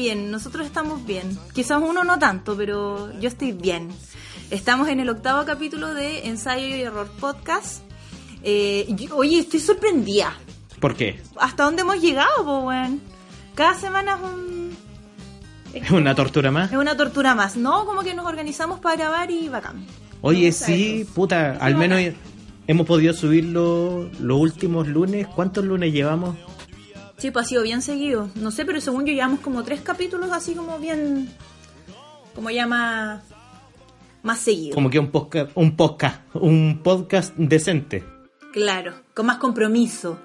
bien, nosotros estamos bien. Quizás uno no tanto, pero yo estoy bien. Estamos en el octavo capítulo de Ensayo y Error Podcast. Eh, yo- oye, estoy sorprendida. ¿por qué? ¿Hasta dónde hemos llegado, po, weón? Cada semana es un... ¿Es una tortura más? Es una tortura más, ¿no? Como que nos organizamos para grabar y bacán. Oye, sí, puta, al menos bacán. hemos podido subirlo los últimos lunes. ¿Cuántos lunes llevamos? Sí, pues ha sido bien seguido. No sé, pero según yo llevamos como tres capítulos así como bien... Como ya más... Más seguido. Como que un podcast, un podcast, un podcast decente. Claro, con más compromiso.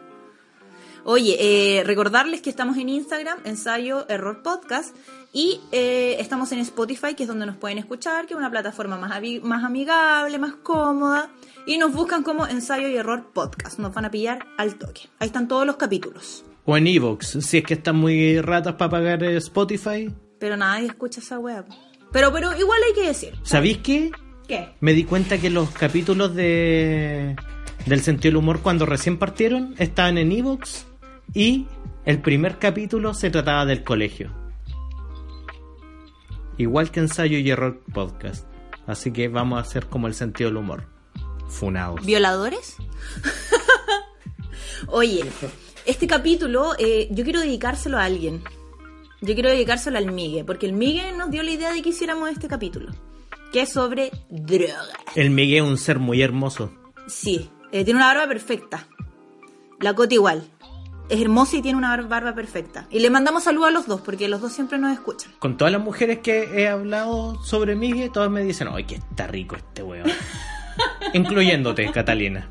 Oye, eh, recordarles que estamos en Instagram, ensayo error podcast, y eh, estamos en Spotify, que es donde nos pueden escuchar, que es una plataforma más amigable, más cómoda, y nos buscan como ensayo y error podcast. Nos van a pillar al toque. Ahí están todos los capítulos. O en Evox, si es que están muy ratas para pagar eh, Spotify. Pero nadie escucha esa web. Pero, pero igual hay que decir. ¿Sabéis qué? ¿Qué? Me di cuenta que los capítulos de del sentido del humor cuando recién partieron estaban en Evox y el primer capítulo se trataba del colegio. Igual que ensayo y error podcast. Así que vamos a hacer como el sentido del humor. Funados. ¿Violadores? Oye, este capítulo eh, yo quiero dedicárselo a alguien. Yo quiero dedicárselo al Migue, porque el Migue nos dio la idea de que hiciéramos este capítulo, que es sobre drogas. El Miguel es un ser muy hermoso. Sí, eh, tiene una barba perfecta. La Cota igual. Es hermosa y tiene una bar- barba perfecta. Y le mandamos saludos a los dos, porque los dos siempre nos escuchan. Con todas las mujeres que he hablado sobre Miguel, todas me dicen, ¡ay, que está rico este weón! Incluyéndote, Catalina.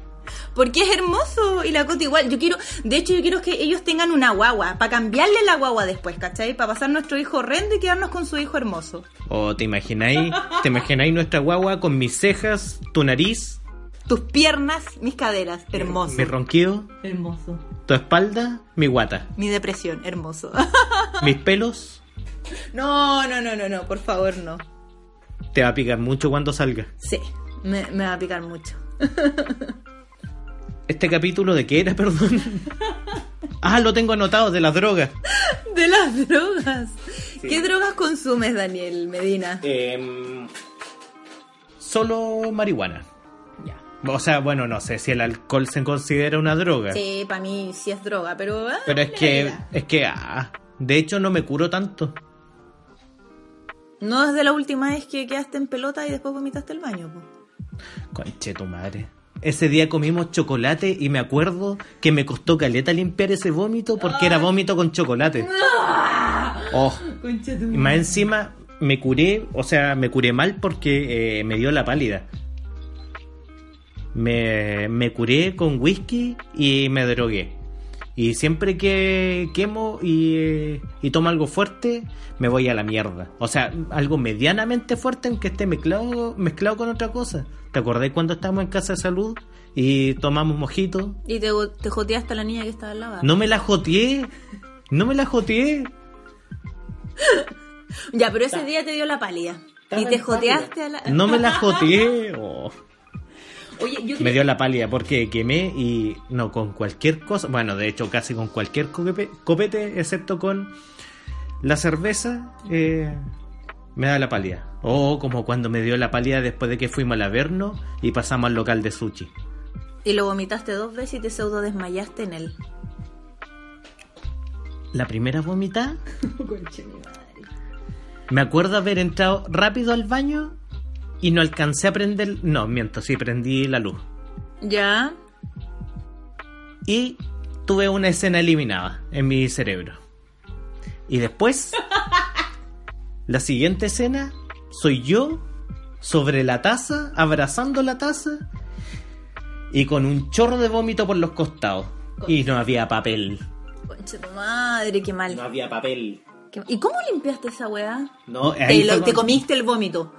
Porque es hermoso y la Cota igual. Yo quiero, de hecho, yo quiero que ellos tengan una guagua, para cambiarle la guagua después, ¿cachai? Para pasar nuestro hijo horrendo y quedarnos con su hijo hermoso. ¿O te imagináis, te imagináis nuestra guagua con mis cejas, tu nariz, Tus piernas, mis caderas, hermoso. mi ronquido, Hermoso. tu espalda, mi guata, Mi depresión, hermoso. mis pelos? no, no, no, no, no, por favor, no. Te va a picar mucho cuando salga. Sí, me, me va a picar mucho. ¿Este capítulo de qué era, perdón? Ah, lo tengo anotado, de las drogas. De las drogas. ¿Qué drogas consumes, Daniel Medina? Em, solo marihuana. Ya. O sea, bueno, no sé si el alcohol se considera una droga. Sí, para mí sí es droga, pero... ah, Pero es que, es que, ah, de hecho no me curo tanto. No desde la última vez que quedaste en pelota y después vomitaste el baño, po. Conche tu madre. Ese día comimos chocolate y me acuerdo que me costó caleta limpiar ese vómito porque era vómito con chocolate. Oh, y más encima me curé, o sea, me curé mal porque eh, me dio la pálida. Me, me curé con whisky y me drogué. Y siempre que quemo y, eh, y tomo algo fuerte, me voy a la mierda. O sea, algo medianamente fuerte aunque esté mezclado, mezclado con otra cosa. ¿Te acordás cuando estábamos en casa de salud y tomamos mojito? Y te, te joteaste a la niña que estaba al lado. No me la joteé. No me la joteé. Ya, pero ese día te dio la pálida. Y te en joteaste a la... No me la joteé. Oh. Oye, yo Me dio la pálida porque quemé y no con cualquier cosa, bueno, de hecho casi con cualquier cope- copete, excepto con la cerveza, eh, me da la pálida. O como cuando me dio la pálida después de que fuimos al Averno y pasamos al local de sushi. Y lo vomitaste dos veces y te pseudo desmayaste en él. La primera vomitada, me acuerdo haber entrado rápido al baño y no alcancé a prender, no, miento, sí prendí la luz. Ya. y tuve una escena eliminada en mi cerebro. Y después, la siguiente escena, soy yo sobre la taza, abrazando la taza y con un chorro de vómito por los costados. Y no había papel. Concha tu madre, qué mal. había papel. Qué- ¿Y cómo limpiaste esa weá? No, Te, lo- comiste el vómito.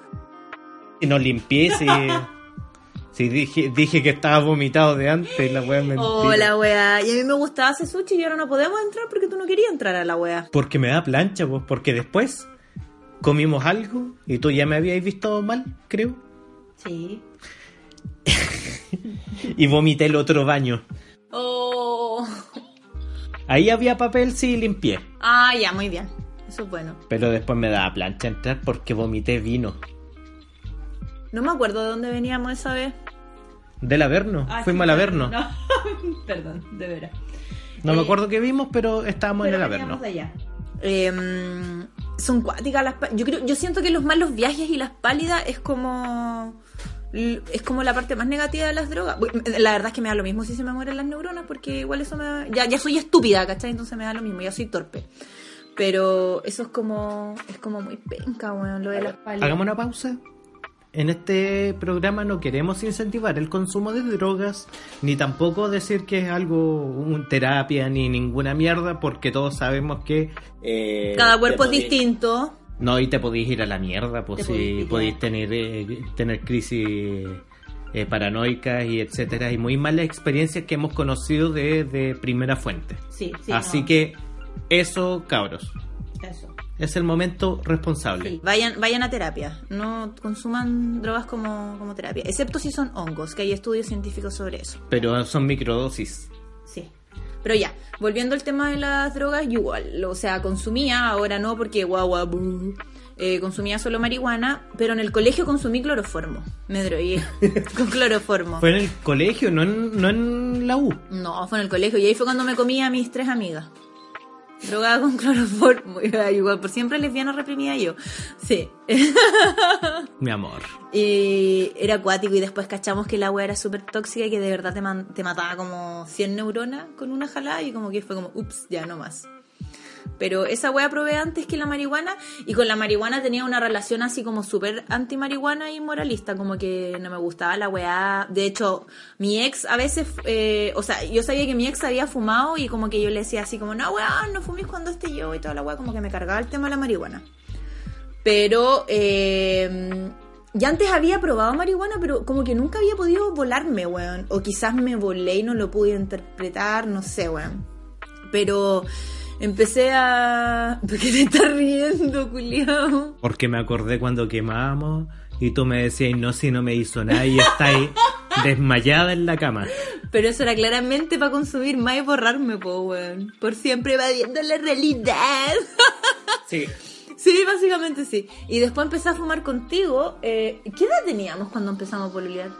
Y no limpié, sí. Sí, dije, dije que estaba vomitado de antes y la wea es mentira. Hola, weá. Y a mí me gustaba ese sushi y ahora no podemos entrar porque tú no querías entrar a la weá. Porque me da plancha, pues, porque después comimos algo y tú ya me habías visto mal, creo. Sí. Y vomité el otro baño. Oh. Ahí había papel, sí, limpié. Ah, ya, muy bien. Eso es bueno. Pero después me daba plancha entrar porque vomité vino. No me acuerdo de dónde veníamos esa vez. Del Averno. Ah, Fuimos sí, al Averno. No, perdón, de veras. No me Eh, acuerdo qué vimos, pero estábamos Pero en el Averno. de allá. Em, son cuáticas las yo creo yo siento que los malos viajes y las pálidas es como es como la parte más negativa de las drogas la verdad es que me da lo mismo si se me mueren las neuronas porque igual eso me da- ya, ya soy estúpida ¿cachai? entonces me da lo mismo ya soy torpe pero eso es como es como muy penca weón lo de las pálidas Hagamos una pausa. En este programa no queremos incentivar el consumo de drogas, ni tampoco decir que es algo, un terapia, ni ninguna mierda, porque todos sabemos que... eh, cada cuerpo es distinto. No, y te podéis ir a la mierda, pues si podéis tener, eh, tener crisis eh, paranoicas y etcétera, y muy malas experiencias que hemos conocido de, de primera fuente. sí, sí Así no, que eso, cabros, eso es el momento responsable. Sí, vayan, vayan a terapia, no consuman drogas como, como terapia, excepto si son hongos, que hay estudios científicos sobre eso. Pero son microdosis. Sí. Pero ya, volviendo al tema de las drogas, igual, o sea, consumía, ahora no porque guau, guau, bu, eh, consumía solo marihuana, pero en el colegio consumí cloroformo, me drogué con cloroformo. Fue en el colegio, no en, no en la U. No, fue en el colegio y ahí fue cuando me comí a mis tres amigas. Drogada con cloroformo, igual, por siempre lesbiana reprimida yo. Sí. Mi amor. Y era acuático y después cachamos que el agua era súper tóxica y que de verdad te, te mataba como 100 neuronas con una jalada y como que fue como, ups, ya no más. Pero esa wea probé antes que la marihuana y con la marihuana tenía una relación así como súper anti-marihuana y moralista, como que no me gustaba la weá. De hecho, mi ex a veces, eh, o sea, yo sabía que mi ex había fumado y como que yo le decía así como, no weá, no fumes cuando esté yo y toda la weá, como que me cargaba el tema de la marihuana. Pero eh, ya antes había probado marihuana, pero como que nunca había podido volarme, weón. O quizás me volé y no lo pude interpretar, no sé, weón. Pero empecé a... ¿Por qué te estás riendo, culiao? Porque me acordé cuando quemábamos y tú me decías, no, si no me hizo nada y estáis desmayada en la cama. Pero eso era claramente para consumir más y borrarme, po, weón. Por siempre evadiendo la realidad. Sí. Sí, básicamente sí. Y después empecé a fumar contigo. Eh, ¿Qué edad teníamos cuando empezamos a pololear?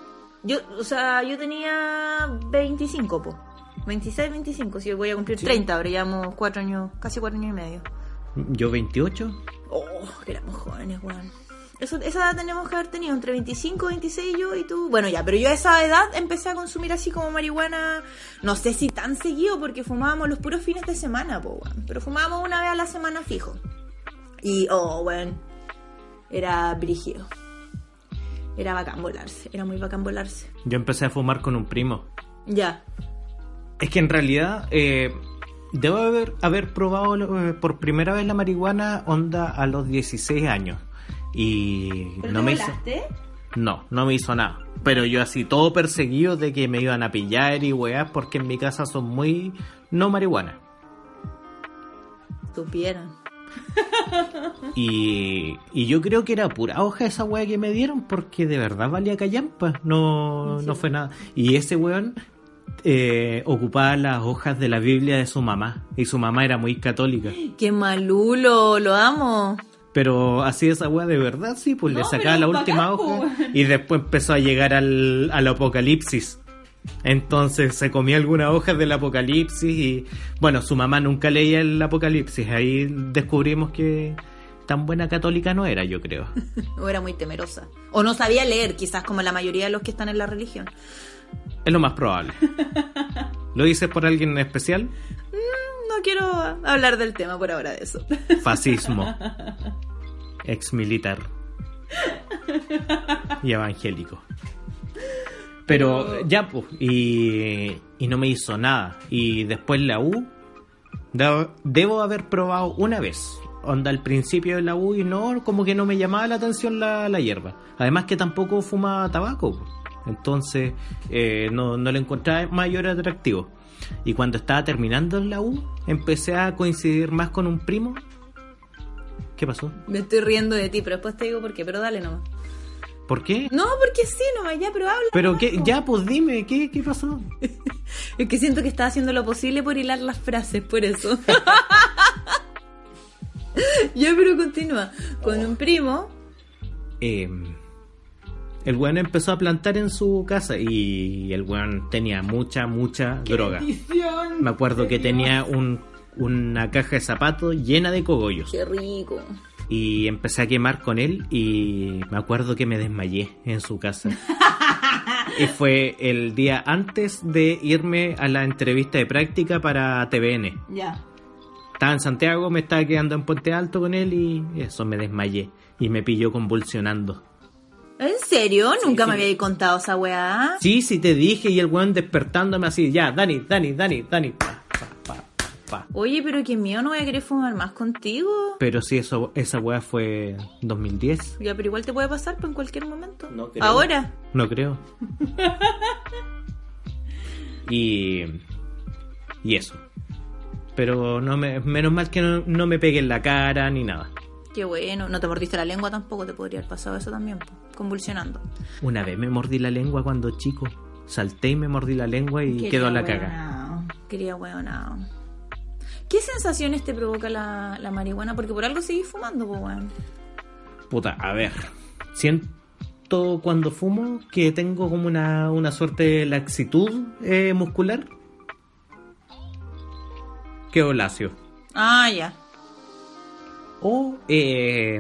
Yo, o sea, yo tenía 25, po. 26, 25. Si voy a cumplir 30, ahora llevamos 4 años, casi 4 años y medio. Yo 28. Oh, que éramos jóvenes, weón. Eso, esa edad tenemos que haber tenido, entre 25, 26 yo y tú. Bueno, ya, pero yo a esa edad empecé a consumir así como marihuana, no sé si tan seguido, porque fumábamos los puros fines de semana, po, weón. Pero fumábamos una vez a la semana fijo. Y, oh, weón, era brígido. Era bacán volarse, era muy bacán volarse. Yo empecé a fumar con un primo. Ya. Es que en realidad eh, debo haber, haber probado eh, por primera vez la marihuana onda a los 16 años. Y no me hizo... No, no me hizo nada. Pero yo así todo perseguido de que me iban a pillar y weas porque en mi casa son muy no marihuana. Supieran. Y, y yo creo que era pura hoja esa wea que me dieron porque de verdad valía callampa. No, Sí. no fue nada. Y ese weón eh, ocupaba las hojas de la Biblia de su mamá. Y su mamá era muy católica. Qué malulo, lo amo. Pero así esa wea de verdad, sí, pues le sacaba la última bacán, hoja weón. y después empezó a llegar al, al apocalipsis. Entonces se comía algunas hojas del apocalipsis y bueno, su mamá nunca leía el apocalipsis. Ahí descubrimos que tan buena católica no era, yo creo. O era muy temerosa. O no sabía leer, quizás como la mayoría de los que están en la religión. Es lo más probable. ¿Lo dices por alguien en especial? No quiero hablar del tema por ahora de eso. Fascismo. Ex militar. Y evangélico. Pero ya, pues, y, y no me hizo nada. Y después la U, de- debo haber probado una vez. Onda al principio de la U y no, como que no me llamaba la atención la, la hierba. Además que tampoco fumaba tabaco. Entonces eh, no, no le encontraba mayor atractivo. Y cuando estaba terminando en la U, empecé a coincidir más con un primo. ¿Qué pasó? Me estoy riendo de ti, pero después te digo por qué, pero dale nomás. ¿Por qué? No, porque sí, nomás ya, pero habla. Pero qué, ya, pues dime, ¿qué, qué pasó? Es que siento que estás haciendo lo posible por hilar las frases, por eso. ya, pero continúa. Con un primo. Eh, el weón empezó a plantar en su casa y el weón tenía mucha, mucha droga. Me acuerdo que tenía un, una caja de zapatos llena de cogollos. Qué rico. Y empecé a quemar con él y me acuerdo que me desmayé en su casa. y fue el día antes de irme a la entrevista de práctica para TVN. Ya. Estaba en Santiago, me estaba quedando en Puente Alto con él y eso, me desmayé. Y me pilló convulsionando. ¿En serio? Nunca sí. me había contado esa weá. Sí, sí te dije y el weón despertándome así, ya, Dani, Dani, Dani, Dani. Pa, pa, pa, pa. Oye, pero que mío no voy a querer fumar más contigo. Pero sí, eso, esa weá fue 2010. Ya, pero igual te puede pasar pues, en cualquier momento. No creo. Ahora. No creo. y. Y eso. Pero no me, menos mal que no, no me pegué en la cara ni nada. Qué bueno. No te mordiste la lengua tampoco, te podría haber pasado eso también, convulsionando. Una vez me mordí la lengua cuando chico. Salté y me mordí la lengua y quedó la caga. Quería hueonao. ¿Qué sensaciones te provoca la, la marihuana? Porque por algo seguís fumando, pues, weón. Puta, a ver. Siento cuando fumo que tengo como una, una suerte de laxitud eh, muscular. Quedo lacio. Ah, ya. O, eh,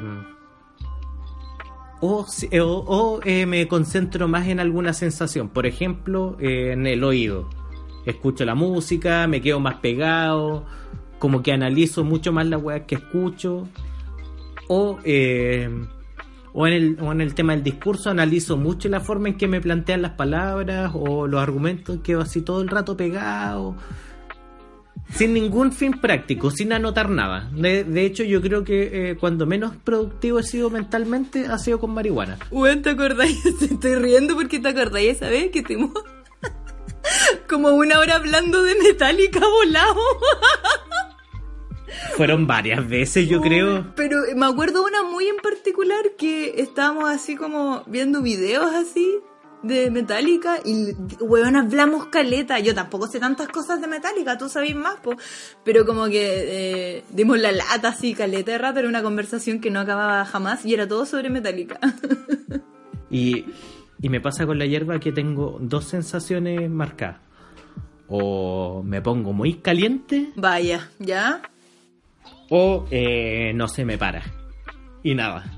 o, o- o, eh, me concentro más en alguna sensación. Por ejemplo, eh, en el oído. Escucho la música, me quedo más pegado, como que analizo mucho más las weas que escucho. O, eh, o, en el, o en el tema del discurso analizo mucho la forma en que me plantean las palabras o los argumentos, quedo así todo el rato pegado sin ningún fin práctico, sin anotar nada. De, de hecho, yo creo que eh, cuando menos productivo he sido mentalmente ha sido con marihuana. Weón, ¿te acordáis? Te estoy riendo porque te acordáis esa vez que estuvimos como una hora hablando de Metallica volado. Fueron varias veces, yo creo. Pero me acuerdo una muy en particular que estábamos así como viendo videos así de Metallica y, weón, hablamos caleta. Yo tampoco sé tantas cosas de Metallica, tú sabes más, po. Pero como que eh, dimos la lata así, caleta de rato, era una conversación que no acababa jamás y era todo sobre Metallica. Y, y me pasa con la hierba que tengo dos sensaciones marcadas. O me pongo muy caliente Vaya, ¿ya? o eh, no se me para. Y nada.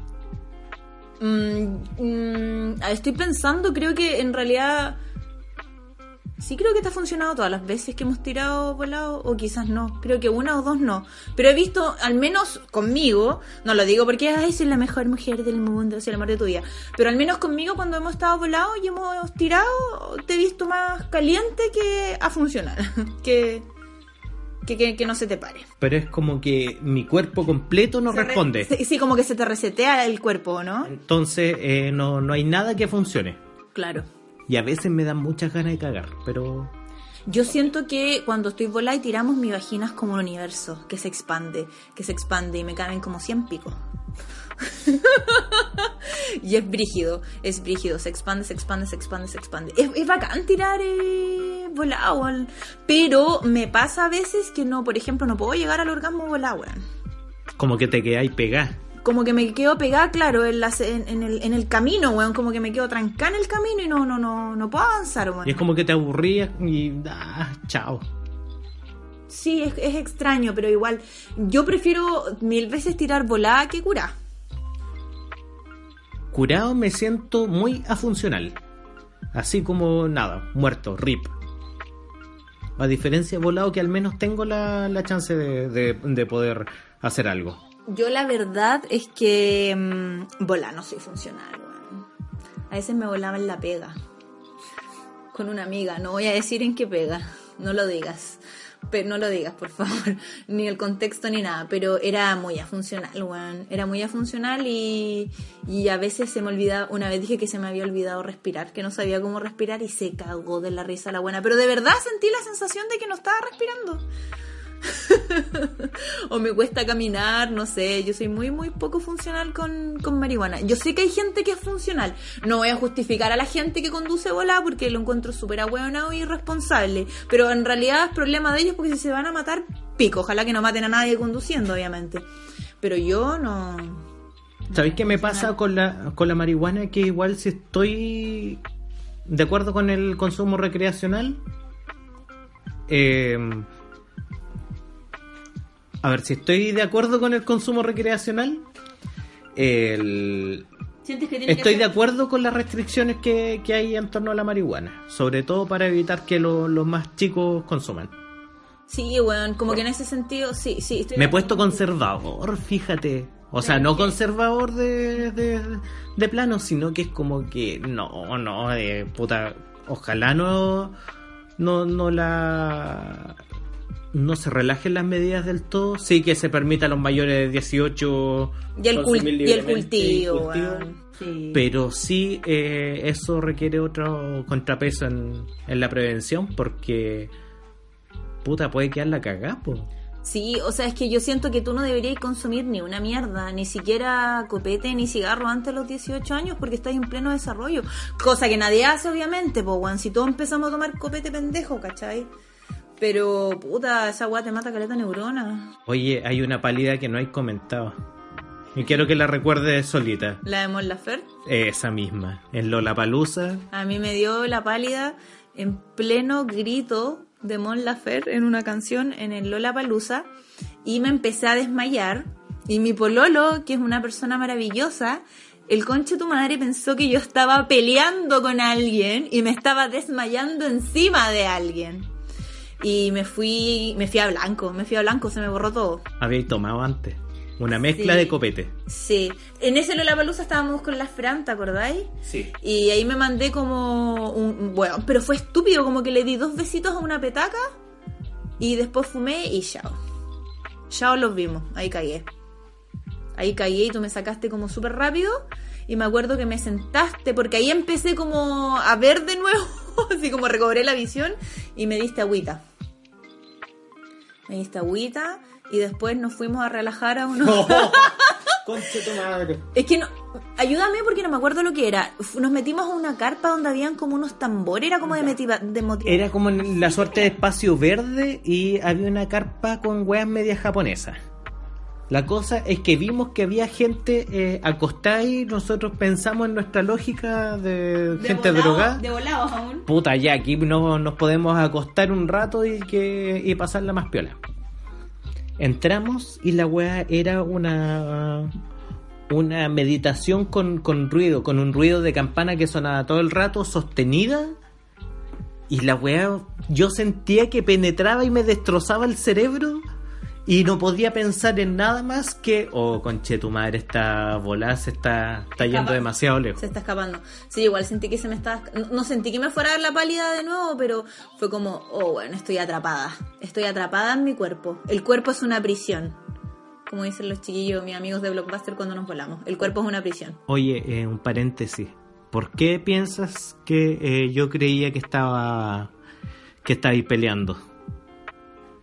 Mm, mm, estoy pensando, creo que en realidad sí creo que te ha funcionado todas las veces que hemos tirado volado, o quizás no, creo que una o dos no. Pero he visto, al menos conmigo, no lo digo porque ay, soy la mejor mujer del mundo, soy el amor de tu vida, pero al menos conmigo cuando hemos estado volados y hemos tirado, te he visto más caliente que a funcionar, que, que, que, que no se te pare. Pero es como que mi cuerpo completo no Se responde. Sí, sí, como que se te resetea el cuerpo, ¿no? Entonces eh, no, no hay nada que funcione. Claro. Y a veces me dan muchas ganas de cagar, pero Yo siento que cuando estoy volada y tiramos mi vagina es como un universo que se expande, que se expande y me caben como 100 picos. y es brígido, es brígido, se expande, se expande, se expande, se expande. Es, es bacán tirar eh, volado, pero me pasa a veces que no, por ejemplo, no puedo llegar al orgasmo volado, weón. como que te quedáis pegada. Como que me quedo pegada, claro, en, la- en- en el, en el camino, weón, como que me quedo trancada en el camino y no, no, no, no puedo avanzar, weón. Y es como que te aburrías y ah, chao. Sí, es, es extraño, pero igual yo prefiero mil veces tirar volada que curar. Curado me siento muy afuncional. Así como nada, muerto, rip. A diferencia de volado que al menos tengo la, la chance de, de- de poder hacer algo. Yo la verdad es que mm, volar no soy funcional. A veces me volaba en la pega. Con una amiga, no voy a decir en qué pega, no lo digas. Pero no lo digas, por favor, ni el contexto ni nada, pero era muy afuncional, weón. Era muy afuncional y, y a veces se me olvidaba, una vez dije que se me había olvidado respirar, que no sabía cómo respirar y se cagó de la risa la buena. Pero de verdad sentí la sensación de que no estaba respirando. o me cuesta caminar, no sé, yo soy muy, muy poco funcional con, con marihuana. Yo sé que hay gente que es funcional, no voy a justificar a la gente que conduce bola porque lo encuentro súper ahueonado y irresponsable, pero en realidad es problema de ellos porque si se van a matar, pico, ojalá que no maten a nadie conduciendo, obviamente. Pero yo no... ¿Sabéis qué me pasa con la, con la marihuana? Que igual si estoy de acuerdo con el consumo recreacional, eh, a ver, si estoy de acuerdo con el consumo recreacional, el- ¿Sientes que tiene estoy que de acuerdo con las restricciones que, que hay en torno a la marihuana, sobre todo para evitar que lo- los más chicos consuman. Sí, weón, como que en ese sentido, sí, sí. estoy Me he puesto conservador, fíjate. O sea, ¿De no conservador de, de, de plano, sino que es como que no, no, de puta. Ojalá no, no, no la. No se relajen las medidas del todo. Sí que se permita a los mayores de 18 Y el, y el cultivo, el cultivo. weón. Sí. Pero sí, eh, eso requiere otro contrapeso en, en la prevención porque. Puta, puede quedar la cagá, po. Sí, o sea, es que yo siento que tú no deberías consumir ni una mierda, ni siquiera copete ni cigarro antes de los 18 años porque estás en pleno desarrollo. Cosa que nadie hace, obviamente, pues. Si todos empezamos a tomar copete pendejo, ¿cachai? Pero, puta, esa weá te mata caleta neurona. Oye, hay una pálida que no hay comentado. Y quiero que la recuerde solita. La de Mon Laferte. Esa misma. En Lollapalooza. A mí me dio la pálida en pleno grito de Mon Laferte en una canción en el Lola Palusa y me empecé a desmayar. Y mi pololo, que es una persona maravillosa, el conche tu madre pensó que yo estaba peleando con alguien y me estaba desmayando encima de alguien. Y me fui, me fui a blanco, me fui a blanco, se me borró todo. Habéis tomado antes. Una mezcla Sí. de copete. Sí, en ese Lola Palusa estábamos con la Fran, ¿te acordáis? Sí. Y ahí me mandé como un... Bueno, pero fue estúpido, como que le di dos besitos a una petaca y después fumé y chao. Chao los vimos, ahí caí. Ahí caí y tú me sacaste como súper rápido y me acuerdo que me sentaste porque ahí empecé como a ver de nuevo, así como recobré la visión y me diste agüita. Me diste agüita y después nos fuimos a relajar a uno... Conche tu madre. Es que no. Ayúdame porque no me acuerdo lo que era. Nos metimos a una carpa donde habían como unos tambores, era como de, motiva- de motiva- Era como en la suerte de espacio verde y había una carpa con weas medias japonesas. La cosa es que vimos que había gente eh, acostada y nosotros pensamos en nuestra lógica de, de gente volado- drogada. De volados aún. Puta, ya aquí no, nos podemos acostar un rato y que y pasarla más piola. Entramos y la weá era una una meditación con, con ruido, con un ruido de campana que sonaba todo el rato, sostenida. Y la weá, yo sentía que penetraba y me destrozaba el cerebro. Y no podía pensar en nada más que, oh, conche, tu madre está volada, se está, está yendo Escapa. demasiado lejos. Se está escapando. Sí, igual sentí que se me estaba. No, no sentí que me fuera a dar la pálida de nuevo, pero fue como, oh, bueno, estoy atrapada. Estoy atrapada en mi cuerpo. El cuerpo es una prisión. Como dicen los chiquillos, mis amigos de Blockbuster cuando nos volamos. El cuerpo es una prisión. Oye, eh, un paréntesis. ¿Por qué piensas que eh, yo creía que estaba que estabais peleando?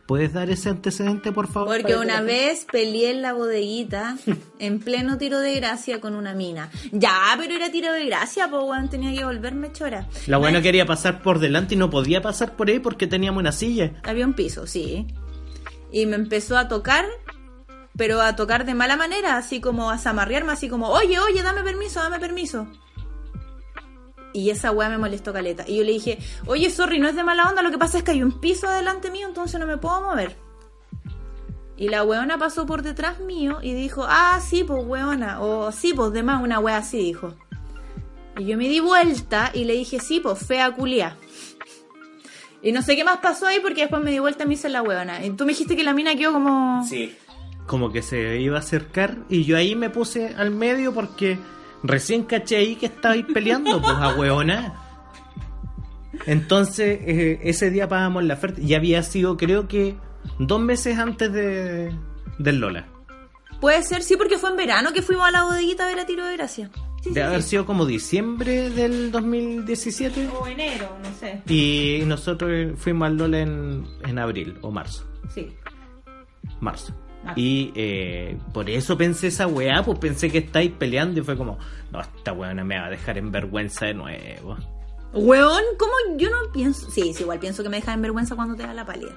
¿Puedes dar ese antecedente, por favor? Porque una que- vez peleé en la bodeguita en pleno tiro de gracia con una mina. Ya, pero era tiro de gracia, pues weón, tenía que volverme chora. La buena quería pasar por delante y no podía pasar por ahí porque teníamos una silla. Había un piso, sí. Y me empezó a tocar, pero a tocar de mala manera, así como a zamarrearme, así como, oye, oye, dame permiso, dame permiso. Y esa weá me molestó caleta. Y yo le dije, oye, sorry, no es de mala onda, lo que pasa es que hay un piso adelante mío, entonces no me puedo mover. Y la weona pasó por detrás mío y dijo, ah, sí, pues weona, o sí, pues demás, una wea así dijo. Y yo me di vuelta y le dije, sí, pues fea culia. Y no sé qué más pasó ahí porque después me di vuelta y me hice la huevona. Y tú me dijiste que la mina quedó como... Sí. Como que se iba a acercar y yo ahí me puse al medio porque recién caché ahí que estabais peleando, pues a hueona. Entonces, eh, ese día pagamos la oferta. Ya había sido, creo que, dos meses antes de, del Lola. Puede ser, sí, porque fue en verano que fuimos a la bodeguita a ver a Tiro de Gracia. Sí, sí, Debe haber sí. sido como diciembre del 2017. O enero, no sé. Y nosotros fuimos al Lola en, en abril o marzo. Sí. Marzo. Marzo. Y eh, por eso pensé esa weá, pues pensé que estáis peleando y fue como, no, esta weá no me va a dejar en vergüenza de nuevo. Weón, ¿cómo yo no pienso? Sí, sí, igual pienso que me deja en vergüenza cuando te da la pálida.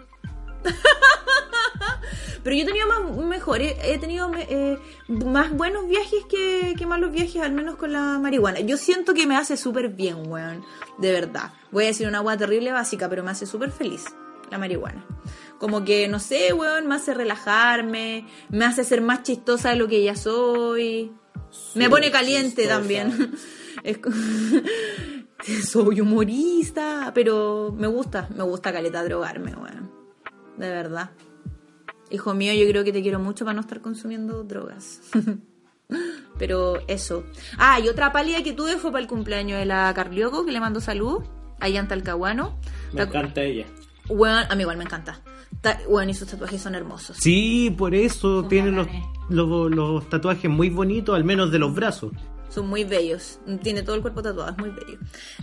Pero yo he tenido más mejores, he tenido eh, más buenos viajes que, que malos viajes, al menos con la marihuana. Yo siento que me hace súper bien, weón. De verdad. Voy a decir una agua terrible básica, pero me hace súper feliz la marihuana. Como que, no sé, weón, me hace relajarme, me hace ser más chistosa de lo que ya soy. me pone caliente chistosa. también. Es soy humorista, pero me gusta, me gusta caleta drogarme, weón. De verdad. Hijo mío, yo creo que te quiero mucho para no estar consumiendo drogas. pero eso. Ah, y otra pálida que tuve fue para el cumpleaños de la Carlioco, que le mando salud, allá en Talcahuano. Me Ta- encanta ella. Weón, a mí igual me encanta. Weón, y sus tatuajes son hermosos. Sí, por eso Son tiene los, los, los tatuajes muy bonitos, al menos de los brazos. Son muy bellos. Tiene todo el cuerpo tatuado, es muy bello.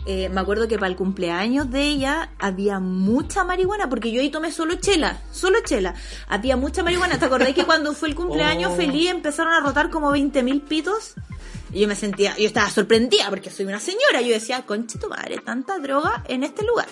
Eh, me acuerdo que para el cumpleaños de ella había mucha marihuana, porque yo ahí tomé solo chela, solo chela. Había mucha marihuana. ¿Te acordás que cuando fue el cumpleaños Oh. feliz empezaron a rotar como 20.000 pitos? Y yo me sentía, yo estaba sorprendida porque soy una señora. Yo decía, conche tu madre, tanta droga en este lugar.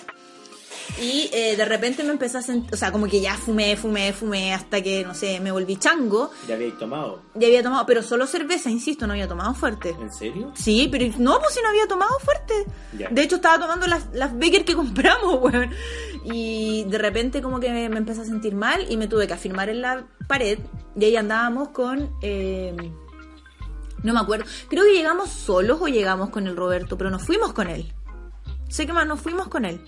Y eh, de repente me empecé a sentir, o sea, como que ya fumé, fumé, fumé, hasta que, no sé, me volví chango. ¿Ya habéis tomado? Ya había tomado, pero solo cerveza, insisto, no había tomado fuerte. ¿En serio? Sí, pero no, pues si no había tomado fuerte. Ya. De hecho, estaba tomando las, las Becker que compramos, weón. Y de repente como que me, me empecé a sentir mal y me tuve que afirmar en la pared. Y ahí andábamos con... eh, no me acuerdo. Creo que llegamos solos o llegamos con el Roberto, pero nos fuimos con él. Sé que más nos fuimos con él.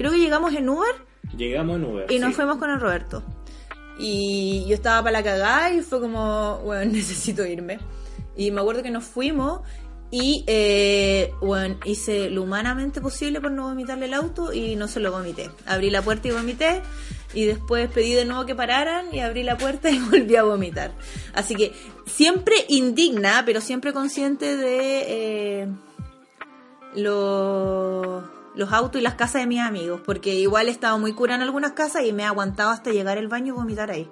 Creo que llegamos en Uber Llegamos en Uber. y nos fuimos con el Roberto. Y yo estaba para la cagada y fue como, bueno, necesito irme. Y me acuerdo que nos fuimos y, eh, bueno, hice lo humanamente posible por no vomitarle el auto y no se lo vomité. Abrí la puerta y vomité y después pedí de nuevo que pararan y abrí la puerta y volví a vomitar. Así que siempre indigna, pero siempre consciente de eh, los, los autos y las casas de mis amigos, porque igual he estado muy cura en algunas casas y me he aguantado hasta llegar al baño y vomitar ahí.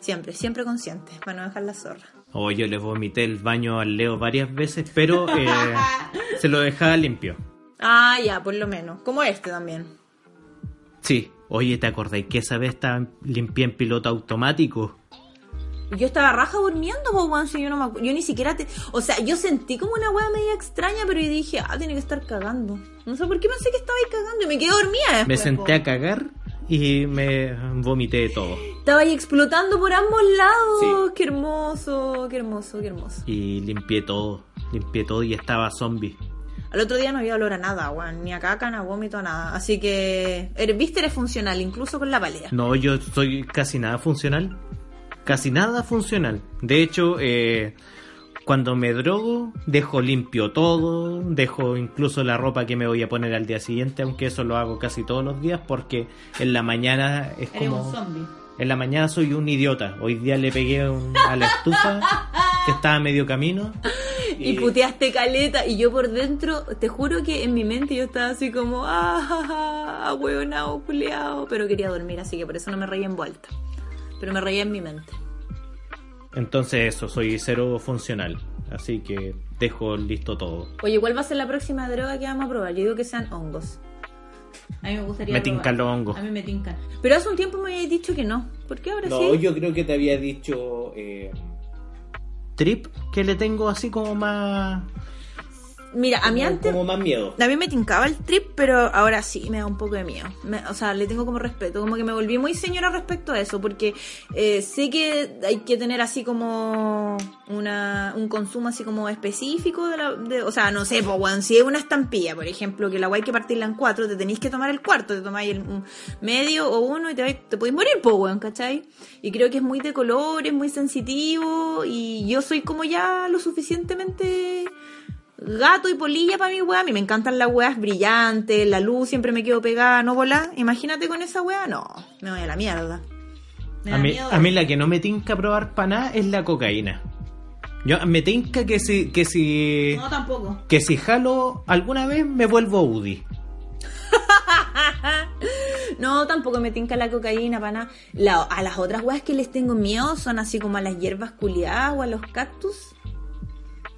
Siempre, siempre consciente, para no dejar la zorra. Oh, yo le vomité el baño al Leo varias veces, pero eh, se lo dejaba limpio. Ah, ya, por lo menos. Como este también. Sí. Oye, ¿te acordáis que esa vez estaba limpié en piloto automático? Yo estaba raja durmiendo, po, weón, si yo no me acu- Yo ni siquiera te... O sea, yo sentí como una weá media extraña, pero yo dije, ah, tiene que estar cagando. No sé por qué pensé que estaba ahí cagando y me quedé dormida después, Me senté a cagar y me vomité todo. Estaba ahí explotando por ambos lados. Sí. Qué hermoso, qué hermoso, qué hermoso. Y limpié todo. Limpié todo y estaba zombie. Al otro día no había olor a nada, weón. Ni a caca, ni a vómito, a nada. Así que, eres, viste, eres funcional, incluso con la palea. No, yo soy casi nada funcional. Casi nada funcional. De hecho, eh, cuando me drogo, dejo limpio todo, dejo incluso la ropa que me voy a poner al día siguiente, aunque eso lo hago casi todos los días porque en la mañana es Eres como... un zombie. En la mañana soy un idiota. Hoy día le pegué un- a la estufa que estaba a medio camino. Y puteaste caleta. Y yo por dentro, te juro que en mi mente yo estaba así como, ah, ja, ja, hueonao, culeao. Pero quería dormir, así que por eso no me reía en vuelta. Pero me reía en mi mente. Entonces eso, soy cero funcional. Así que dejo listo todo. Oye, ¿cuál va a ser la próxima droga que vamos a probar? Yo digo que sean hongos. A mí me gustaría. Me tincan los hongos. A mí me tincan. Pero hace un tiempo me habías dicho que no. ¿Por qué ahora No, sí? yo creo que te había dicho... eh, Trip, que le tengo así como más... Mira, a mí como- antes. Como más miedo. A mí me tincaba el trip, pero ahora sí me da un poco de miedo. Me- o sea, le tengo como respeto, como que me volví muy señora respecto a eso, porque eh, sé que hay que tener así como una, un consumo así como específico de la... de- o sea, no sé, pues, weón, si es una estampilla, por ejemplo, que la guay hay que partirla en cuatro, te tenéis que tomar el cuarto, te tomáis el medio o uno y te, vais- te podéis morir, pues, weón, ¿cachai? Y creo que es muy de colores, muy sensitivo, y yo soy como ya lo suficientemente gato y polilla para mi weá. A mí me encantan las weas brillantes, la luz siempre me quedo pegada, no volar. Imagínate con esa wea, no, me voy a la mierda. Me A da mí, miedo. a mí la que no me tinca probar para nada es la cocaína. Yo me tinca que si, que si, No, tampoco. que si jalo alguna vez me vuelvo UDI. No, tampoco me tinca la cocaína, pana. La, a las otras weas que les tengo miedo son así como a las hierbas culiadas o a los cactus.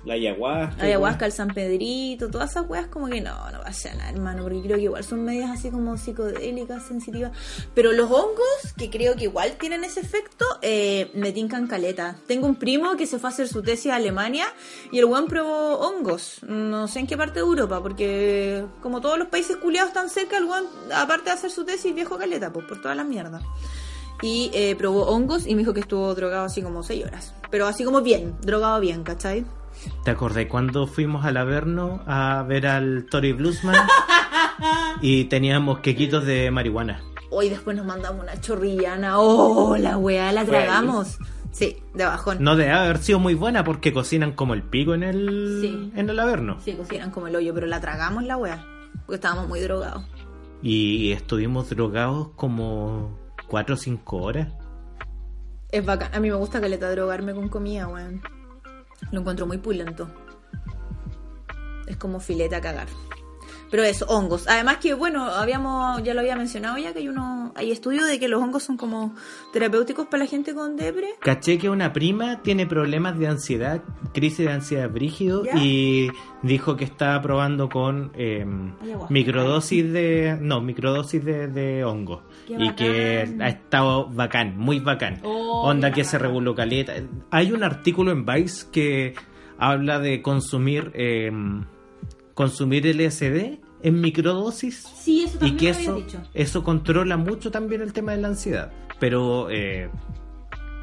La ayahuasca. Ayahuasca, el San Pedrito, todas esas weas como que no, no va a ser nada, hermano, porque creo que igual son medias así como psicodélicas, sensitivas. Pero los hongos, que creo que igual tienen ese efecto, eh, me tincan caleta. Tengo un primo que se fue a hacer su tesis a Alemania y el weón probó hongos. No sé en qué parte de Europa, porque como todos los países culiados están cerca, el weón, aparte de hacer su tesis, viejo caleta, pues por toda la mierda. Y eh, probó hongos y me dijo que estuvo drogado así como 6 horas. Pero así como bien, drogado bien, ¿cachai? ¿Te acordé cuando fuimos al Averno a ver al Tory Bluesman? y teníamos quequitos de marihuana. Hoy después nos mandamos una chorrillana. ¡Oh, la weá! La tragamos. Sí, de bajón. No debe haber sido muy buena porque cocinan como el pico en el, Sí. en el Averno. Sí, cocinan como el hoyo, pero la tragamos la weá. Porque estábamos muy drogados. Y estuvimos drogados como 4 o 5 horas. Es bacán. A mí me gusta caleta drogarme con comida, weón. Lo encuentro muy pulento. Es como filete a cagar. Pero eso, hongos. Además que, bueno, habíamos, ya lo había mencionado ya, que hay uno, hay estudios de que los hongos son como terapéuticos para la gente con depre. Caché que una prima tiene problemas de ansiedad, crisis de ansiedad brígido, ¿Ya? y dijo que estaba probando con eh, microdosis de. No, microdosis de, de hongo. Qué y que ha estado bacán, muy bacán. Oh, Onda que se reguló caleta. Hay un artículo en Vice que habla de consumir. eh, consumir LSD en microdosis Sí, eso y que eso, eso controla mucho también el tema de la ansiedad. Pero eh,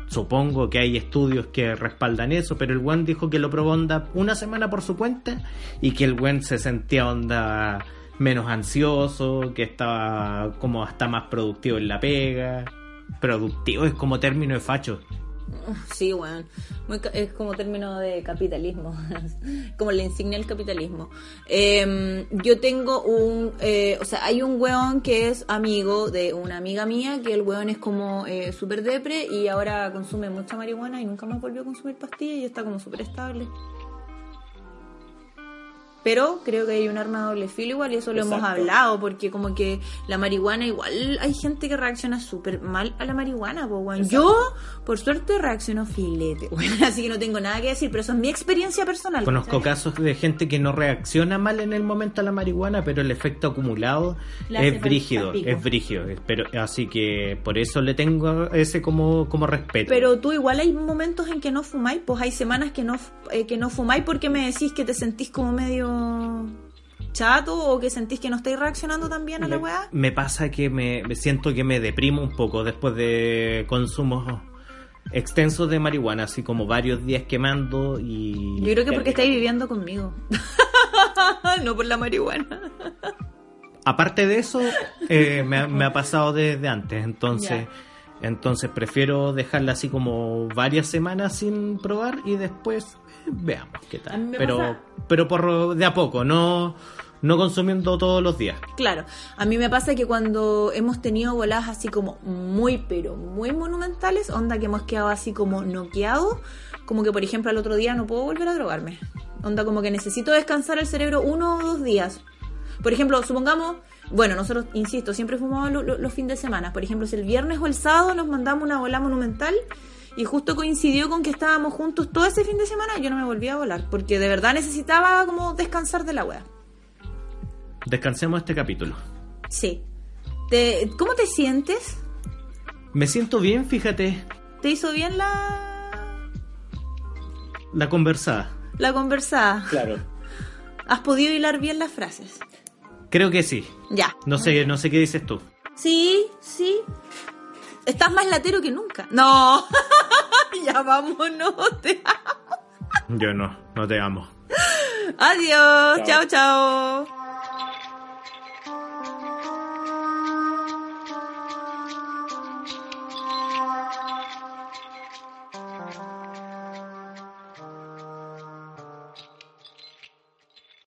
supongo que hay estudios que respaldan eso, pero el buen dijo que lo probó onda una semana por su cuenta y que el buen se sentía onda menos ansioso, que estaba como hasta más productivo en la pega. Productivo es como término de facho. Sí, weón. Muy es como término de capitalismo. como la insignia del capitalismo. Eh, yo tengo un. eh, o sea, hay un weón que es amigo de una amiga mía, que el weón es como eh, súper depre y ahora consume mucha marihuana y nunca más volvió a consumir pastillas y está como súper estable. Pero creo que hay un arma de doble filo igual y eso lo hemos Exacto. hablado porque como que la marihuana igual hay gente que reacciona súper mal a la marihuana, po. Yo, por suerte, reacciono filete, weón. Así que no tengo nada que decir, pero eso es mi experiencia personal. Conozco ¿cachai? casos de gente que no reacciona mal en el momento a la marihuana, pero el efecto acumulado hace es brígido, es brígido. Pero, así que por eso le tengo ese como, como respeto. Pero tú igual hay momentos en que no fumáis, pues hay semanas que no, eh, que no fumáis porque me decís que te sentís como medio chato o que sentís que no estáis reaccionando tan bien a la weá. me pasa que me, me siento que me deprimo un poco después de consumos extensos de marihuana, así como varios días quemando y... Yo creo que porque estáis viviendo conmigo. no por la marihuana. Aparte de eso, eh, me, ha- me ha pasado desde antes, entonces... Entonces prefiero dejarla así como varias semanas sin probar y después veamos qué tal. Pero, pasa- pero por de a poco, no, no consumiendo todos los días. Claro, a mí me pasa que cuando hemos tenido voladas así como muy, pero muy monumentales, onda que hemos quedado así como noqueados, como que por ejemplo al otro día no puedo volver a drogarme. Onda como que necesito descansar el cerebro uno o dos días. Por ejemplo, supongamos, bueno, nosotros, insisto, siempre fumamos lo- lo- los fines de semana. Por ejemplo, si el viernes o el sábado nos mandamos una bola monumental y justo coincidió con que estábamos juntos todo ese fin de semana, yo no me volví a volar, porque de verdad necesitaba como descansar de la wea. Descansemos este capítulo. Sí. Te- ¿Cómo te sientes? Me siento bien, fíjate, ¿Te hizo bien la, la conversada. la conversada? Claro. ¿Has podido hilar bien las frases? Creo que sí. Ya. No sé, no sé qué dices tú. Sí, sí. Estás más latero que nunca. No. ya vámonos. Te amo. Yo no, no te amo. Adiós. chao. chao.